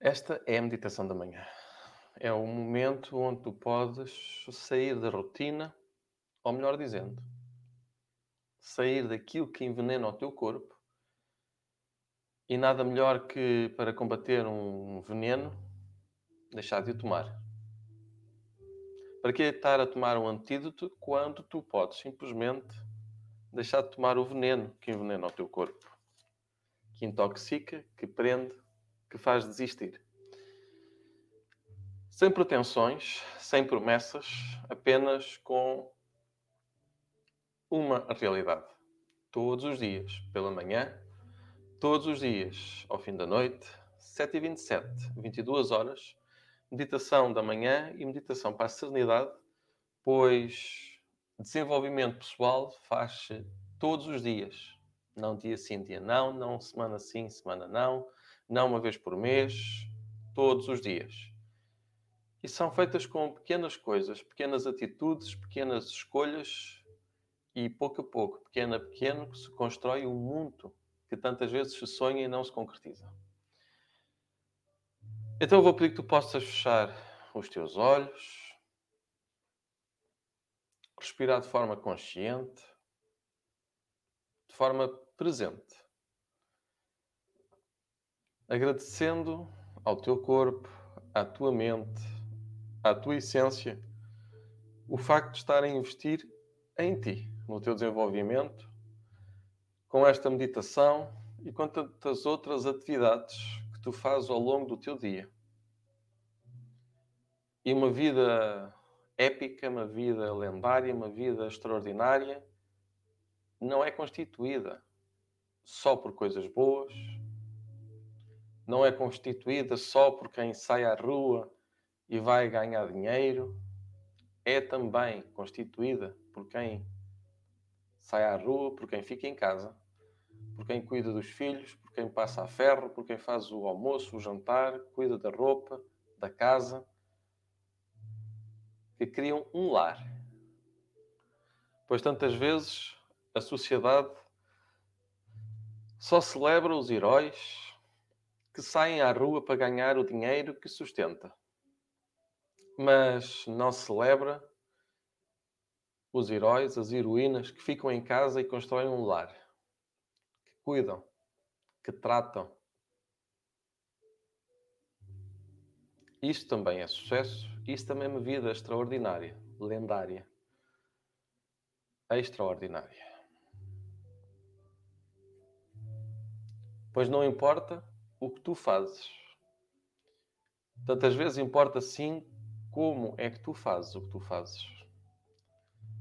Esta é a meditação da manhã. É o momento onde tu podes sair da rotina, ou melhor dizendo, sair daquilo que envenena o teu corpo. E nada melhor que para combater um veneno, deixar de o tomar. Para que estar a tomar um antídoto quando tu podes simplesmente deixar de tomar o veneno que envenena o teu corpo, que intoxica, que prende, que faz desistir. Sem pretensões, sem promessas, apenas com uma realidade. Todos os dias, pela manhã, todos os dias, ao fim da noite, 7h27, 22 horas, meditação da manhã e meditação para a serenidade, pois desenvolvimento pessoal faz-se todos os dias. Não dia sim, dia não, não semana sim, semana não, não uma vez por mês, todos os dias. E são feitas com pequenas coisas, pequenas atitudes, pequenas escolhas e pouco a pouco, pequeno a pequeno, que se constrói um mundo que tantas vezes se sonha e não se concretiza. Então eu vou pedir que tu possas fechar os teus olhos, respirar de forma consciente, de forma presente, agradecendo ao teu corpo, à tua mente, à tua essência, o facto de estar a investir em ti, no teu desenvolvimento, com esta meditação e com tantas outras atividades que tu fazes ao longo do teu dia. E uma vida épica, uma vida lendária, uma vida extraordinária, não é constituída só por coisas boas, não é constituída só por quem sai à rua e vai ganhar dinheiro, é também constituída por quem sai à rua, por quem fica em casa, por quem cuida dos filhos, por quem passa a ferro, por quem faz o almoço, o jantar, cuida da roupa, da casa, que criam um lar. Pois tantas vezes a sociedade só celebra os heróis que saem à rua para ganhar o dinheiro que sustenta, mas não celebra os heróis, as heroínas que ficam em casa e constroem um lar, que cuidam, que tratam. Isto também é sucesso, isto também é uma vida extraordinária, lendária, extraordinária. Pois não importa o que tu fazes. Tantas vezes importa sim como é que tu fazes o que tu fazes.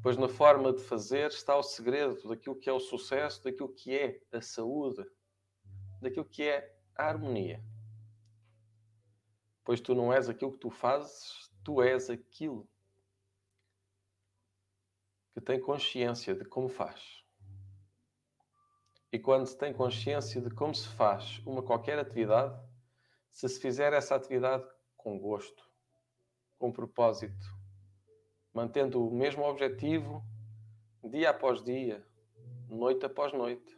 Pois na forma de fazer está o segredo daquilo que é o sucesso, daquilo que é a saúde, daquilo que é a harmonia. Pois tu não és aquilo que tu fazes, tu és aquilo que tem consciência de como faz. E quando se tem consciência de como se faz uma qualquer atividade, se se fizer essa atividade com gosto, com propósito, mantendo o mesmo objetivo dia após dia, noite após noite,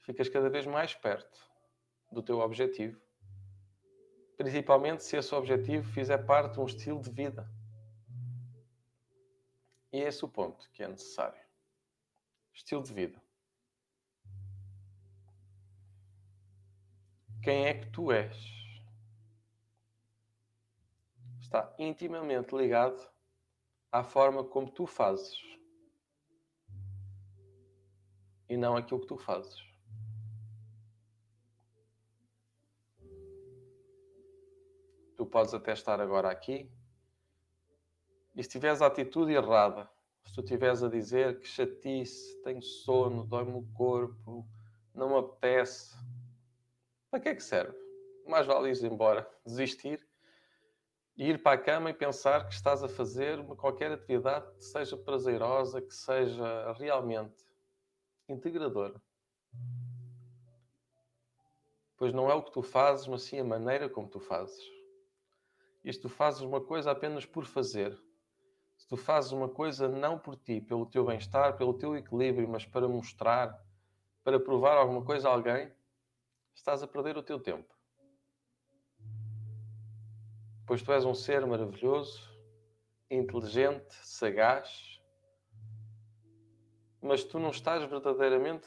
ficas cada vez mais perto do teu objetivo. Principalmente se esse objetivo fizer parte de um estilo de vida. E é esse o ponto que é necessário. Estilo de vida. Quem é que tu és? Está intimamente ligado à forma como tu fazes. E não aquilo que tu fazes. Tu podes até estar agora aqui. E se tiveres a atitude errada, se tu estiveres a dizer que chatice, tenho sono, dói-me o corpo, não me apetece, para que é que serve? Mais vale ir embora, desistir e ir para a cama e pensar que estás a fazer qualquer atividade que seja prazerosa, que seja realmente integradora. Pois não é o que tu fazes, mas sim a maneira como tu fazes. E se tu fazes uma coisa apenas por fazer, se tu fazes uma coisa não por ti, pelo teu bem-estar, pelo teu equilíbrio, mas para mostrar, para provar alguma coisa a alguém, estás a perder o teu tempo. Pois tu és um ser maravilhoso, inteligente, sagaz, mas tu não estás verdadeiramente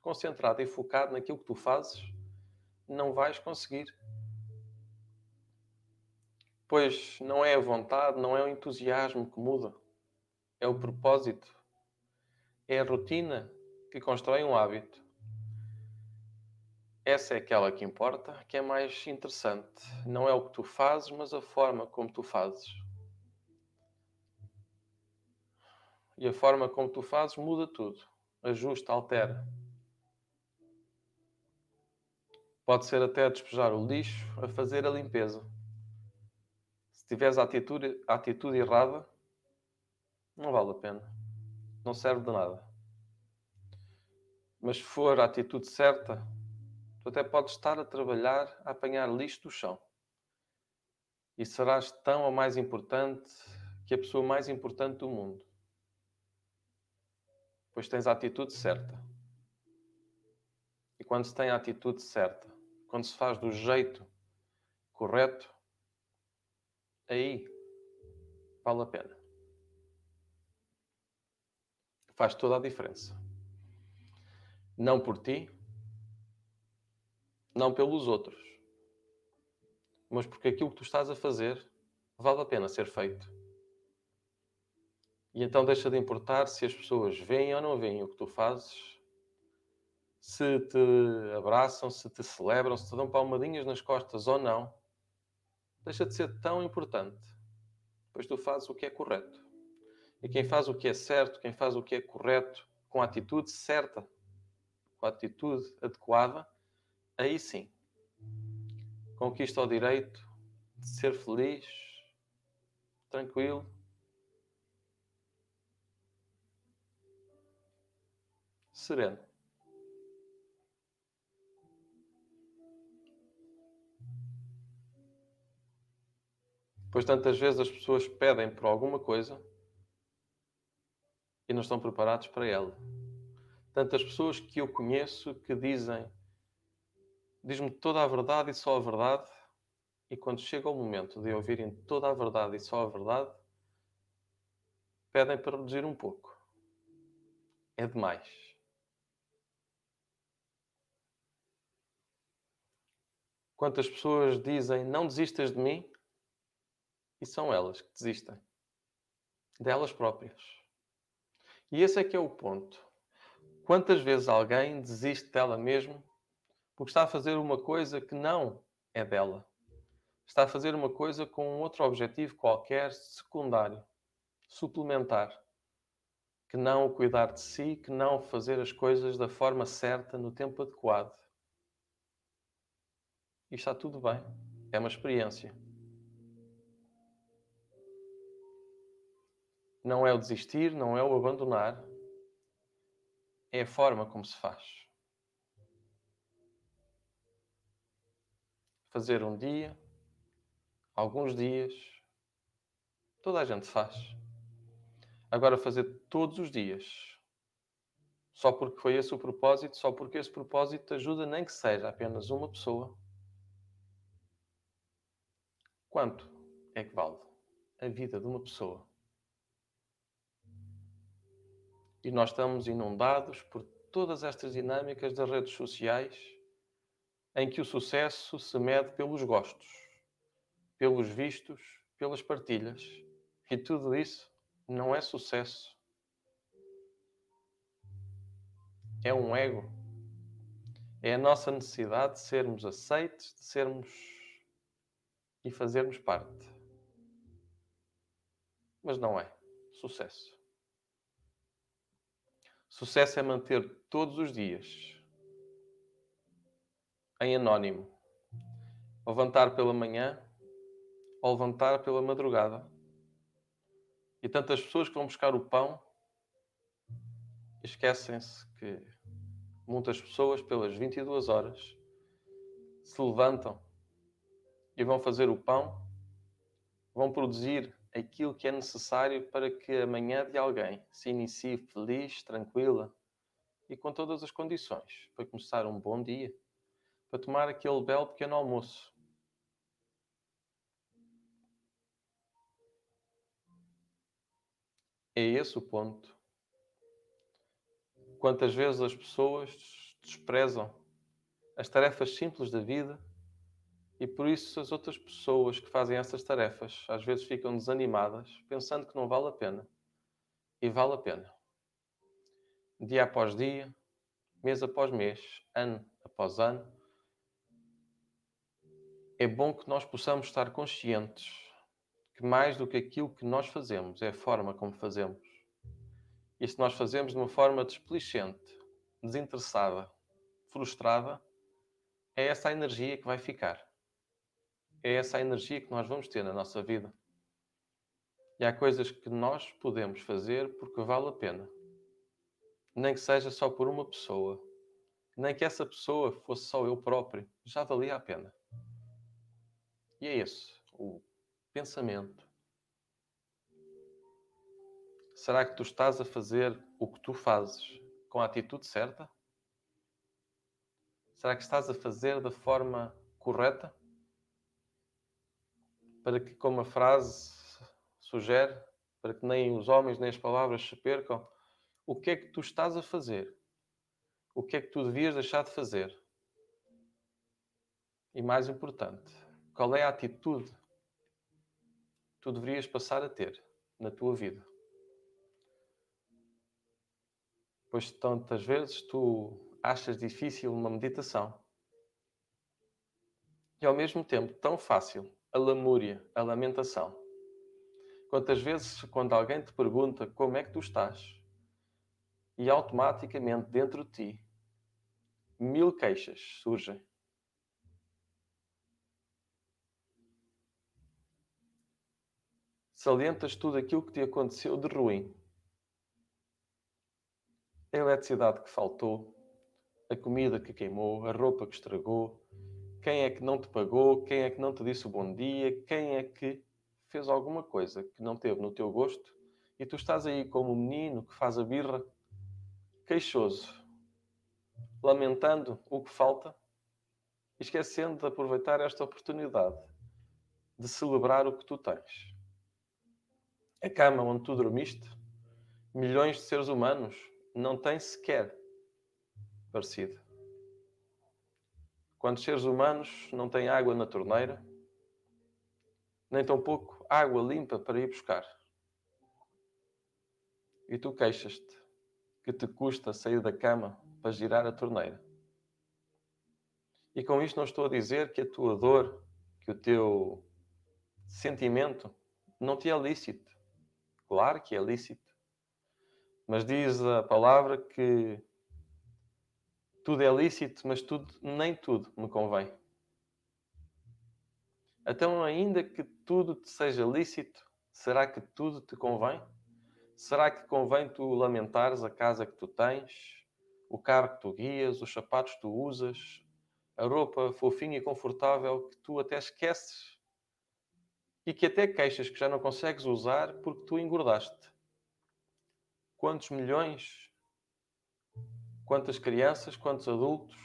concentrado e focado naquilo que tu fazes, não vais conseguir. Pois não é a vontade, não é o entusiasmo que muda, é o propósito, é a rotina que constrói um hábito. Essa é aquela que importa, que é mais interessante. Não é o que tu fazes, mas a forma como tu fazes. E a forma como tu fazes muda tudo. Ajusta, altera. Pode ser até a despejar o lixo, a fazer a limpeza. Se tiveres a atitude, a atitude errada, não vale a pena. Não serve de nada. Mas se for a atitude certa, tu até podes estar a trabalhar a apanhar lixo do chão. E serás tão ou mais importante que a pessoa mais importante do mundo pois tens a atitude certa. E quando se tem a atitude certa, quando se faz do jeito correto, aí vale a pena. Faz toda a diferença. Não por ti, não pelos outros, mas porque aquilo que tu estás a fazer vale a pena ser feito. E então deixa de importar se as pessoas veem ou não veem o que tu fazes, se te abraçam, se te celebram, se te dão palmadinhas nas costas ou não. Deixa de ser tão importante, pois tu fazes o que é correto. E quem faz o que é certo, quem faz o que é correto, com a atitude certa, com a atitude adequada, aí sim conquista o direito de ser feliz, tranquilo sereno. Pois tantas vezes as pessoas pedem por alguma coisa e não estão preparados para ela. Tantas pessoas que eu conheço que dizem: diz-me toda a verdade e só a verdade, e quando chega o momento de ouvirem toda a verdade e só a verdade, pedem para reduzir um pouco. É demais. Quantas pessoas dizem não desistas de mim e são elas que desistem delas próprias. E esse é que é o ponto. Quantas vezes alguém desiste dela mesmo porque está a fazer uma coisa que não é dela? Está a fazer uma coisa com outro objetivo qualquer secundário, suplementar, que não cuidar de si, que não fazer as coisas da forma certa no tempo adequado e está tudo bem. É uma experiência. Não é o desistir, não é o abandonar. É a forma como se faz. Fazer um dia, alguns dias, toda a gente faz. Agora, fazer todos os dias, só porque foi esse o propósito, só porque esse propósito ajuda, nem que seja apenas uma pessoa Quanto é que vale a vida de uma pessoa? E nós estamos inundados por todas estas dinâmicas das redes sociais em que o sucesso se mede pelos gostos, pelos vistos, pelas partilhas. E tudo isso não é sucesso. É um ego. É a nossa necessidade de sermos aceites, de sermos e fazermos parte. Mas não é sucesso. Sucesso é manter todos os dias em anónimo. Levantar pela manhã ou levantar pela madrugada. E tantas pessoas que vão buscar o pão esquecem-se que muitas pessoas, pelas 22 horas, se levantam e vão fazer o pão, vão produzir aquilo que é necessário para que a manhã de alguém se inicie feliz, tranquila e com todas as condições para começar um bom dia, para tomar aquele belo pequeno almoço. É esse o ponto. Quantas vezes as pessoas desprezam as tarefas simples da vida e por isso as outras pessoas que fazem essas tarefas às vezes ficam desanimadas, pensando que não vale a pena. E vale a pena. Dia após dia, mês após mês, ano após ano, é bom que nós possamos estar conscientes que mais do que aquilo que nós fazemos é a forma como fazemos. E se nós fazemos de uma forma desplicente, desinteressada, frustrada, é essa a energia que vai ficar. É essa a energia que nós vamos ter na nossa vida. E há coisas que nós podemos fazer porque vale a pena. Nem que seja só por uma pessoa. Nem que essa pessoa fosse só eu próprio. Já valia a pena. E é esse o pensamento. Será que tu estás a fazer o que tu fazes com a atitude certa? Será que estás a fazer da forma correta? Para que, como a frase sugere, para que nem os homens nem as palavras se percam, o que é que tu estás a fazer? O que é que tu devias deixar de fazer? E mais importante, qual é a atitude que tu deverias passar a ter na tua vida? Pois tantas vezes tu achas difícil uma meditação e ao mesmo tempo tão fácil a lamúria, a lamentação. Quantas vezes, quando alguém te pergunta como é que tu estás, e automaticamente dentro de ti mil queixas surgem. Salientas tudo aquilo que te aconteceu de ruim. A eletricidade que faltou, a comida que queimou, a roupa que estragou, quem é que não te pagou, quem é que não te disse o bom dia, quem é que fez alguma coisa que não teve no teu gosto e tu estás aí como um menino que faz a birra, queixoso, lamentando o que falta, esquecendo de aproveitar esta oportunidade de celebrar o que tu tens. A cama onde tu dormiste, milhões de seres humanos não têm sequer parecido. Quantos seres humanos não têm água na torneira, nem tampouco água limpa para ir buscar? E tu queixas-te que te custa sair da cama para girar a torneira. E com isto não estou a dizer que a tua dor, que o teu sentimento não te é lícito. Claro que é lícito. Mas diz a palavra que tudo é lícito, mas tudo, nem tudo me convém. Então, ainda que tudo te seja lícito, será que tudo te convém? Será que convém tu lamentares a casa que tu tens, o carro que tu guias, os sapatos que tu usas, a roupa fofinha e confortável que tu até esqueces e que até queixas que já não consegues usar porque tu engordaste? Quantos milhões quantas crianças, quantos adultos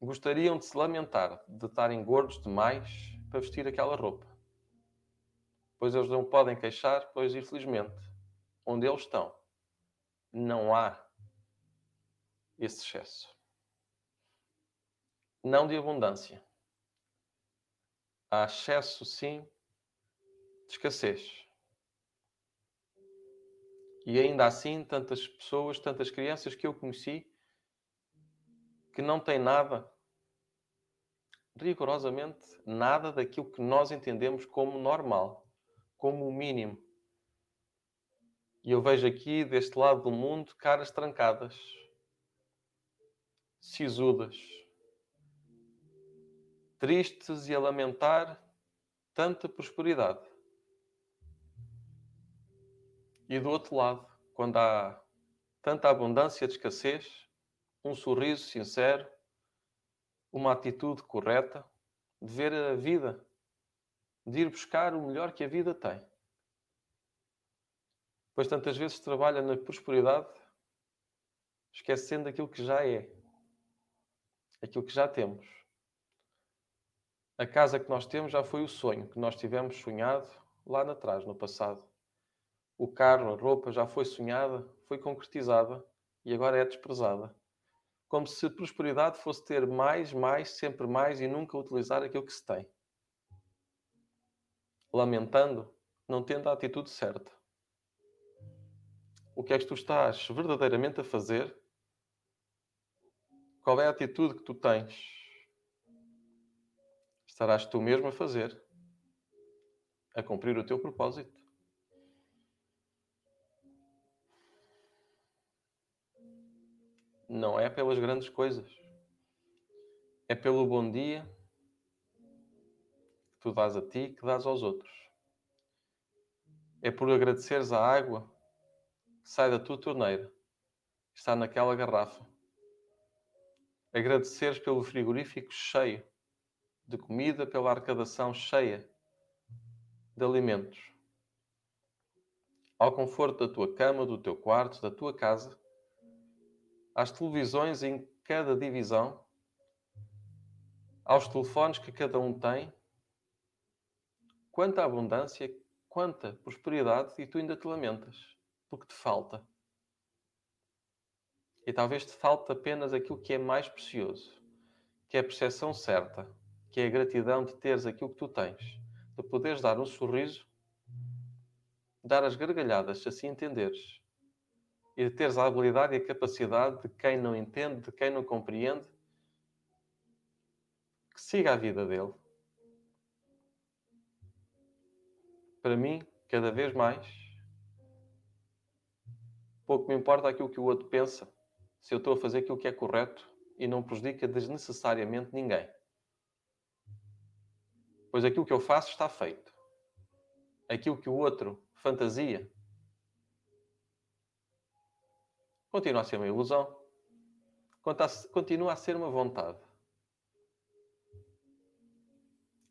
gostariam de se lamentar de estarem gordos demais para vestir aquela roupa. Pois eles não podem queixar, pois infelizmente, onde eles estão, não há esse excesso. Não de abundância. Há excesso, sim, de escassez. E ainda assim, tantas pessoas, tantas crianças que eu conheci que não têm nada, rigorosamente nada daquilo que nós entendemos como normal, como o mínimo. E eu vejo aqui, deste lado do mundo, caras trancadas, sisudas, tristes e a lamentar tanta prosperidade. E do outro lado, quando há tanta abundância de escassez, um sorriso sincero, uma atitude correta de ver a vida, de ir buscar o melhor que a vida tem. Pois tantas vezes trabalha na prosperidade, esquecendo aquilo que já é, aquilo que já temos. A casa que nós temos já foi o sonho que nós tivemos sonhado lá atrás, no passado O carro, a roupa já foi sonhada, foi concretizada e agora é desprezada. Como se prosperidade fosse ter mais, mais, sempre mais e nunca utilizar aquilo que se tem. Lamentando, não tendo a atitude certa. O que é que tu estás verdadeiramente a fazer? Qual é a atitude que tu tens? Estarás tu mesmo a fazer, a cumprir o teu propósito? Não é pelas grandes coisas. É pelo bom dia que tu dás a ti que dás aos outros. É por agradeceres a água que sai da tua torneira, está naquela garrafa. Agradeceres pelo frigorífico cheio de comida, pela arrecadação cheia de alimentos. Ao conforto da tua cama, do teu quarto, da tua casa às televisões em cada divisão, aos telefones que cada um tem, quanta abundância, quanta prosperidade, e tu ainda te lamentas, porque te falta. E talvez te falte apenas aquilo que é mais precioso, que é a percepção certa, que é a gratidão de teres aquilo que tu tens, de poderes dar um sorriso, dar as gargalhadas, se assim entenderes, e de teres a habilidade e a capacidade de quem não entende, de quem não compreende, que siga a vida dele. Para mim, cada vez mais, pouco me importa aquilo que o outro pensa, se eu estou a fazer aquilo que é correto e não prejudica desnecessariamente ninguém. Pois aquilo que eu faço está feito. Aquilo que o outro fantasia Continua a ser uma ilusão. Continua a ser uma vontade.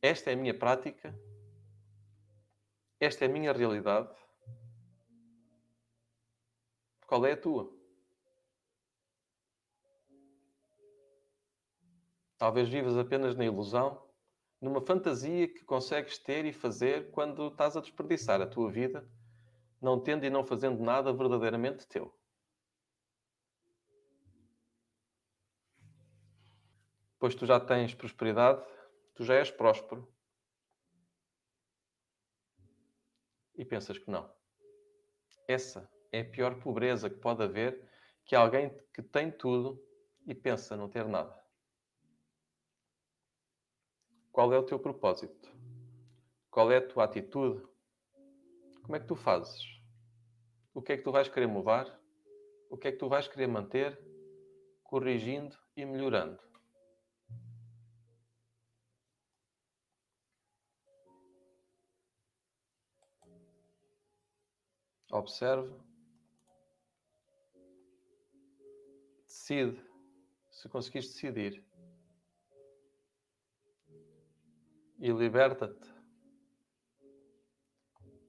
Esta é a minha prática. Esta é a minha realidade. Qual é a tua? Talvez vivas apenas na ilusão, numa fantasia que consegues ter e fazer quando estás a desperdiçar a tua vida, não tendo e não fazendo nada verdadeiramente teu. pois tu já tens prosperidade, tu já és próspero. E pensas que não. Essa é a pior pobreza que pode haver, que alguém que tem tudo e pensa não ter nada. Qual é o teu propósito? Qual é a tua atitude? Como é que tu fazes? O que é que tu vais querer mudar? O que é que tu vais querer manter, corrigindo e melhorando? Observe. Decide. Se conseguires decidir. E liberta-te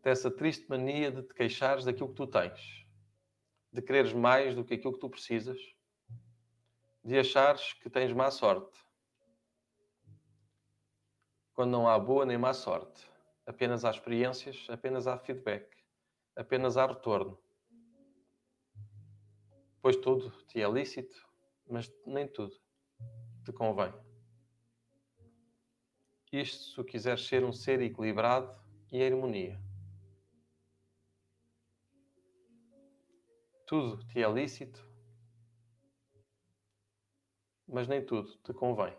dessa triste mania de te queixares daquilo que tu tens, de quereres mais do que aquilo que tu precisas, de achares que tens má sorte. Quando não há boa nem má sorte, apenas há experiências, apenas há feedback apenas há retorno. Pois tudo te é lícito, mas nem tudo te convém. Isto se quiseres ser um ser equilibrado e em harmonia. Tudo te é lícito, mas nem tudo te convém.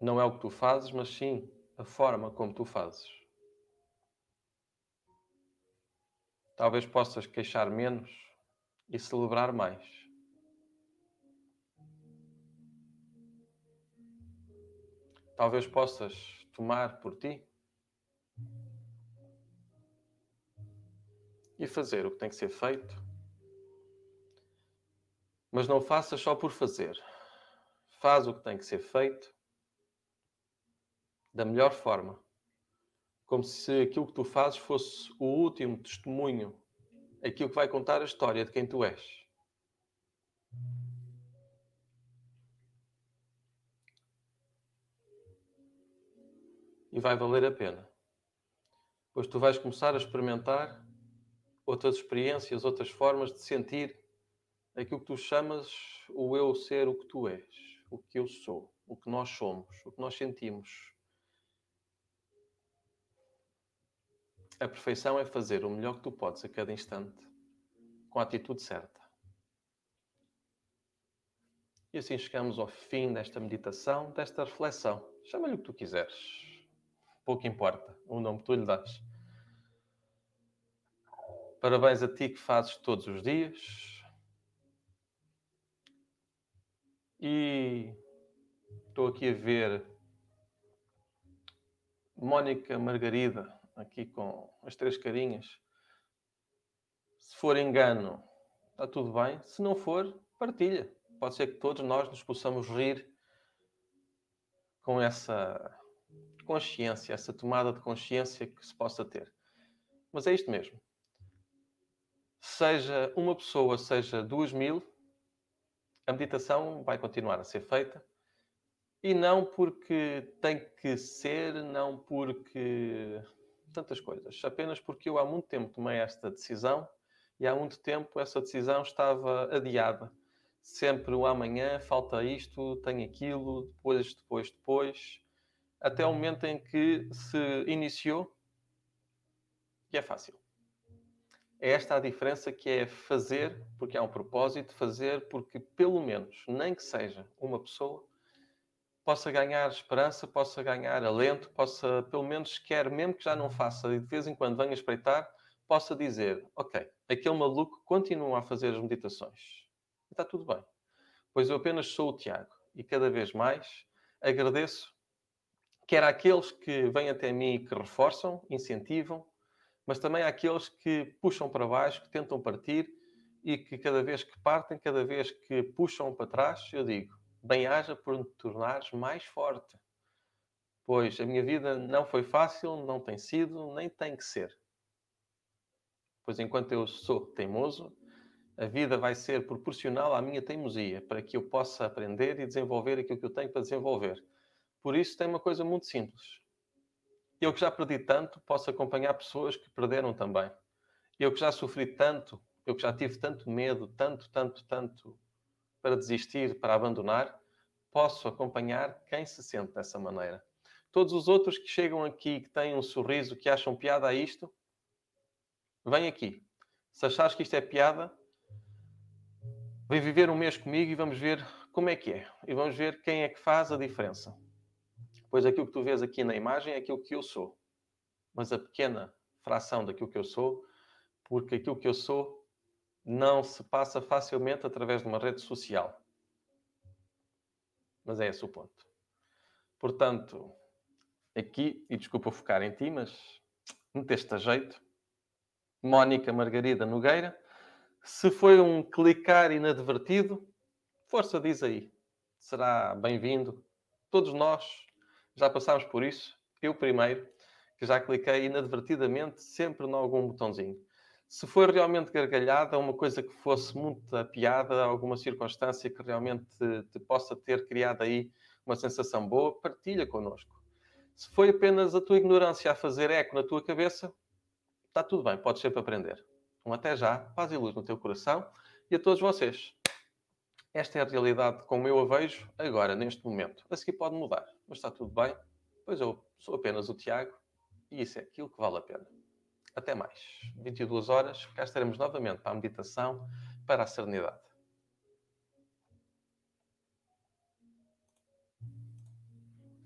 Não é o que tu fazes, mas sim a forma como tu fazes. Talvez possas queixar menos e celebrar mais. Talvez possas tomar por ti e fazer o que tem que ser feito. Mas não faças só por fazer. Faz o que tem que ser feito da melhor forma como se aquilo que tu fazes fosse o último testemunho, aquilo que vai contar a história de quem tu és. E vai valer a pena. Pois tu vais começar a experimentar outras experiências, outras formas de sentir aquilo que tu chamas o eu ser o que tu és, o que eu sou, o que nós somos, o que nós sentimos. A perfeição é fazer o melhor que tu podes a cada instante, com a atitude certa. E assim chegamos ao fim desta meditação, desta reflexão. Chama-lhe o que tu quiseres. Pouco importa o nome que tu lhe dás. Parabéns a ti que fazes todos os dias. E estou aqui a ver Mónica Margarida, aqui com as três carinhas. Se for engano, está tudo bem. Se não for, partilha. Pode ser que todos nós nos possamos rir com essa consciência, essa tomada de consciência que se possa ter. Mas é isto mesmo seja uma pessoa, seja duas mil, a meditação vai continuar a ser feita. E não porque tem que ser, não porque tantas coisas, apenas porque eu há muito tempo tomei esta decisão e há muito tempo essa decisão estava adiada. Sempre o amanhã, falta isto, tem aquilo, depois, depois, depois, até o momento em que se iniciou e é fácil. É esta a diferença que é fazer porque há um propósito, fazer porque pelo menos, nem que seja uma pessoa, possa ganhar esperança, possa ganhar alento, possa pelo menos quer, mesmo que já não faça e de vez em quando venha espreitar, possa dizer, ok, aquele maluco continua a fazer as meditações. Está tudo bem. Pois eu apenas sou o Tiago e cada vez mais agradeço quer àqueles que vêm até mim e que reforçam, incentivam, mas também aqueles que puxam para baixo, que tentam partir e que cada vez que partem, cada vez que puxam para trás, eu digo: bem-haja por me tornares mais forte. Pois a minha vida não foi fácil, não tem sido, nem tem que ser. Pois enquanto eu sou teimoso, a vida vai ser proporcional à minha teimosia, para que eu possa aprender e desenvolver aquilo que eu tenho para desenvolver. Por isso tem uma coisa muito simples eu que já perdi tanto, posso acompanhar pessoas que perderam também. Eu que já sofri tanto, eu que já tive tanto medo, tanto, tanto, tanto para desistir, para abandonar, posso acompanhar quem se sente dessa maneira. Todos os outros que chegam aqui, que têm um sorriso, que acham piada a isto, vem aqui. Se achares que isto é piada, vem viver um mês comigo e vamos ver como é que é. E vamos ver quem é que faz a diferença. Pois aquilo que tu vês aqui na imagem é aquilo que eu sou. Mas a pequena fração daquilo que eu sou, porque aquilo que eu sou não se passa facilmente através de uma rede social. Mas é esse o ponto. Portanto, aqui, e desculpa focar em ti, mas meteste a jeito. Mónica Margarida Nogueira. Se foi um clicar inadvertido, força diz aí. Será bem-vindo. Todos nós já passámos por isso. Eu primeiro, que já cliquei inadvertidamente sempre em algum botãozinho. Se for realmente gargalhada, uma coisa que fosse muita piada, alguma circunstância que realmente te, te possa ter criado aí uma sensação boa, partilha connosco. Se foi apenas a tua ignorância a fazer eco na tua cabeça, está tudo bem, podes sempre aprender. Um até já, paz e luz no teu coração e a todos vocês. Esta é a realidade como eu a vejo agora, neste momento. A seguir pode mudar, mas está tudo bem. Pois eu sou apenas o Tiago e isso é aquilo que vale a pena. Até mais. 22 horas, cá estaremos novamente para a meditação, para a serenidade.